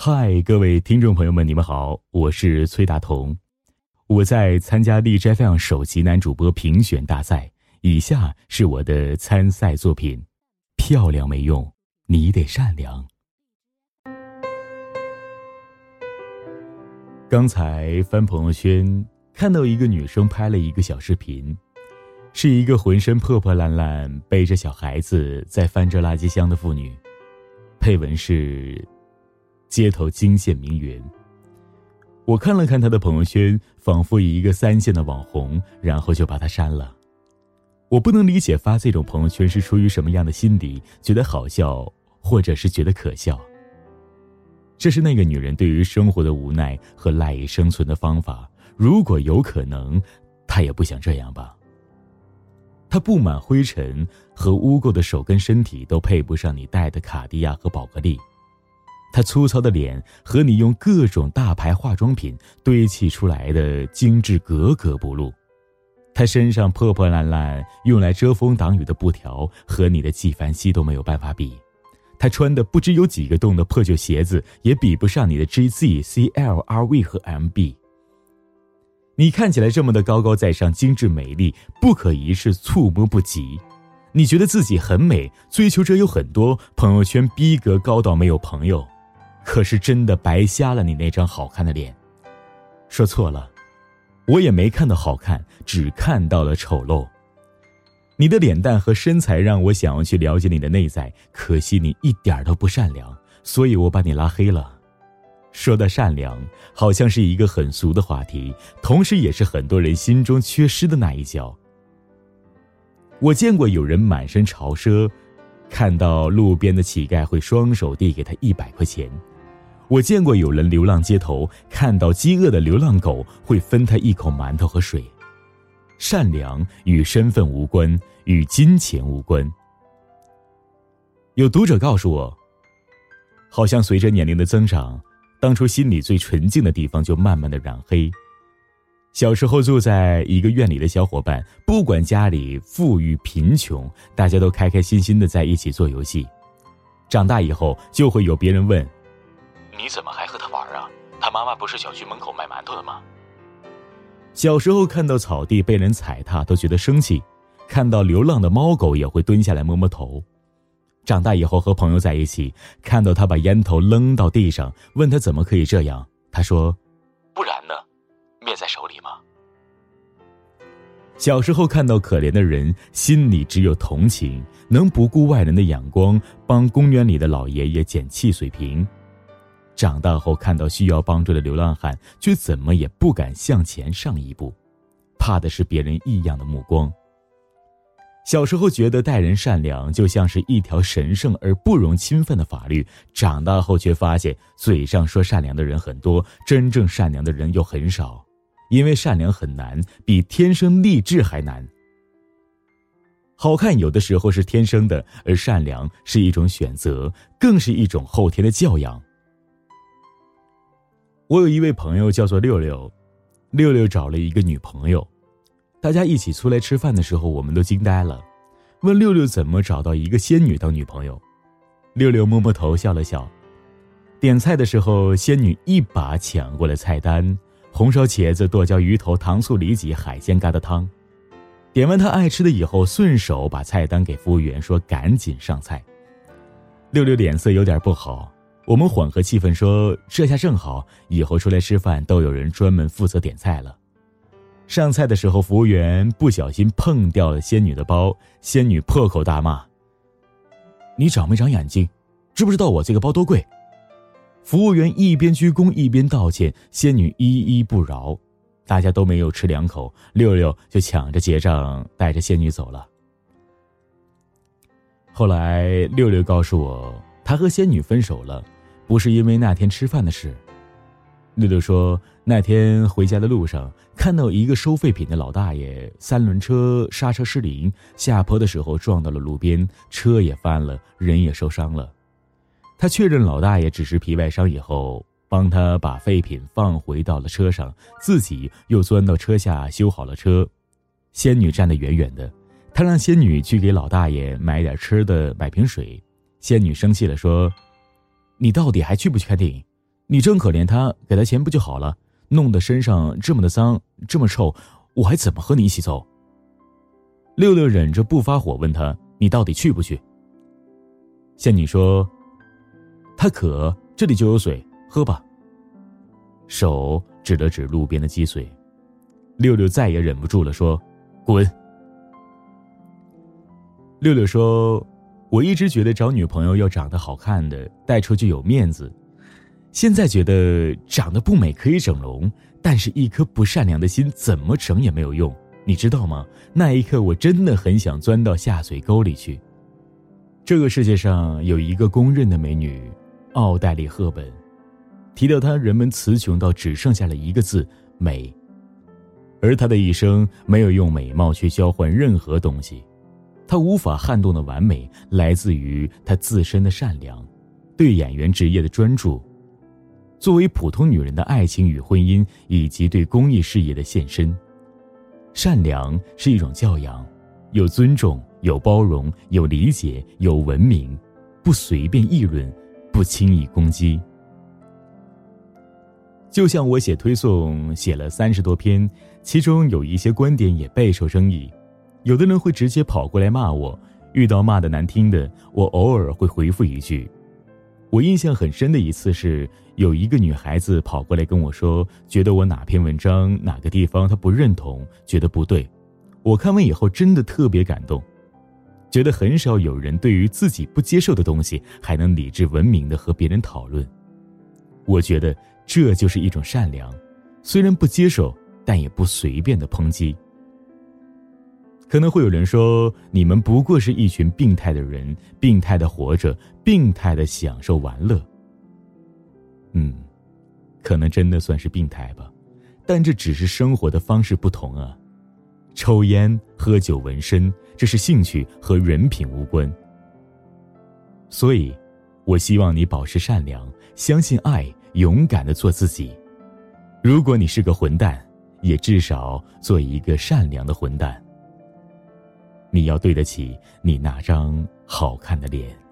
嗨，各位听众朋友们，你们好，我是崔大同，我在参加荔枝 FM 首席男主播评选大赛，以下是我的参赛作品：漂亮没用，你得善良。刚才翻朋友圈，看到一个女生拍了一个小视频，是一个浑身破破烂烂、背着小孩子在翻着垃圾箱的妇女，配文是。街头惊现名媛。我看了看他的朋友圈，仿佛一个三线的网红，然后就把他删了。我不能理解发这种朋友圈是出于什么样的心理，觉得好笑，或者是觉得可笑。这是那个女人对于生活的无奈和赖以生存的方法。如果有可能，她也不想这样吧。她布满灰尘和污垢的手跟身体，都配不上你戴的卡地亚和宝格丽。他粗糙的脸和你用各种大牌化妆品堆砌出来的精致格格不入，他身上破破烂烂用来遮风挡雨的布条和你的纪梵希都没有办法比，他穿的不知有几个洞的破旧鞋子也比不上你的 G Z C L R V 和 M B。你看起来这么的高高在上、精致美丽、不可一世、触摸不及，你觉得自己很美，追求者有很多，朋友圈逼格高到没有朋友。可是真的白瞎了你那张好看的脸，说错了，我也没看到好看，只看到了丑陋。你的脸蛋和身材让我想要去了解你的内在，可惜你一点都不善良，所以我把你拉黑了。说到善良，好像是一个很俗的话题，同时也是很多人心中缺失的那一角。我见过有人满身潮奢，看到路边的乞丐会双手递给他一百块钱。我见过有人流浪街头，看到饥饿的流浪狗会分他一口馒头和水。善良与身份无关，与金钱无关。有读者告诉我，好像随着年龄的增长，当初心里最纯净的地方就慢慢的染黑。小时候住在一个院里的小伙伴，不管家里富裕贫穷，大家都开开心心的在一起做游戏。长大以后，就会有别人问。你怎么还和他玩啊？他妈妈不是小区门口卖馒头的吗？小时候看到草地被人踩踏都觉得生气，看到流浪的猫狗也会蹲下来摸摸头。长大以后和朋友在一起，看到他把烟头扔到地上，问他怎么可以这样，他说：“不然呢？灭在手里吗？”小时候看到可怜的人，心里只有同情，能不顾外人的眼光帮公园里的老爷爷捡汽水瓶。长大后看到需要帮助的流浪汉，却怎么也不敢向前上一步，怕的是别人异样的目光。小时候觉得待人善良就像是一条神圣而不容侵犯的法律，长大后却发现嘴上说善良的人很多，真正善良的人又很少，因为善良很难，比天生丽质还难。好看有的时候是天生的，而善良是一种选择，更是一种后天的教养。我有一位朋友叫做六六，六六找了一个女朋友，大家一起出来吃饭的时候，我们都惊呆了，问六六怎么找到一个仙女当女朋友。六六摸摸头笑了笑，点菜的时候，仙女一把抢过了菜单，红烧茄子、剁椒鱼头、糖醋里脊、海鲜疙瘩汤。点完他爱吃的以后，顺手把菜单给服务员说：“赶紧上菜。”六六脸色有点不好。我们缓和气氛说：“这下正好，以后出来吃饭都有人专门负责点菜了。”上菜的时候，服务员不小心碰掉了仙女的包，仙女破口大骂：“你长没长眼睛？知不知道我这个包多贵？”服务员一边鞠躬一边道歉，仙女依依不饶，大家都没有吃两口，六六就抢着结账，带着仙女走了。后来，六六告诉我，他和仙女分手了。不是因为那天吃饭的事。六六说，那天回家的路上看到一个收废品的老大爷，三轮车刹车失灵，下坡的时候撞到了路边，车也翻了，人也受伤了。他确认老大爷只是皮外伤以后，帮他把废品放回到了车上，自己又钻到车下修好了车。仙女站得远远的，他让仙女去给老大爷买点吃的，买瓶水。仙女生气了，说。你到底还去不去看电影？你真可怜他，给他钱不就好了？弄得身上这么的脏，这么臭，我还怎么和你一起走？六六忍着不发火问他：“你到底去不去？”仙女说：“他渴，这里就有水，喝吧。”手指了指路边的积水，六六再也忍不住了，说：“滚！”六六说：“我一直觉得找女朋友要长得好看的，带出去有面子。现在觉得长得不美可以整容，但是一颗不善良的心怎么整也没有用，你知道吗？那一刻我真的很想钻到下水沟里去。这个世界上有一个公认的美女，奥黛丽·赫本。提到她，人们词穷到只剩下了一个字——美。而她的一生没有用美貌去交换任何东西。”她无法撼动的完美，来自于她自身的善良，对演员职业的专注，作为普通女人的爱情与婚姻，以及对公益事业的献身。善良是一种教养，有尊重，有包容，有理解，有文明，不随便议论，不轻易攻击。就像我写推送写了三十多篇，其中有一些观点也备受争议。有的人会直接跑过来骂我，遇到骂的难听的，我偶尔会回复一句。我印象很深的一次是，有一个女孩子跑过来跟我说，觉得我哪篇文章哪个地方她不认同，觉得不对。我看完以后真的特别感动，觉得很少有人对于自己不接受的东西还能理智文明的和别人讨论。我觉得这就是一种善良，虽然不接受，但也不随便的抨击。可能会有人说，你们不过是一群病态的人，病态的活着，病态的享受玩乐。嗯，可能真的算是病态吧，但这只是生活的方式不同啊。抽烟、喝酒、纹身，这是兴趣和人品无关。所以，我希望你保持善良，相信爱，勇敢的做自己。如果你是个混蛋，也至少做一个善良的混蛋。你要对得起你那张好看的脸。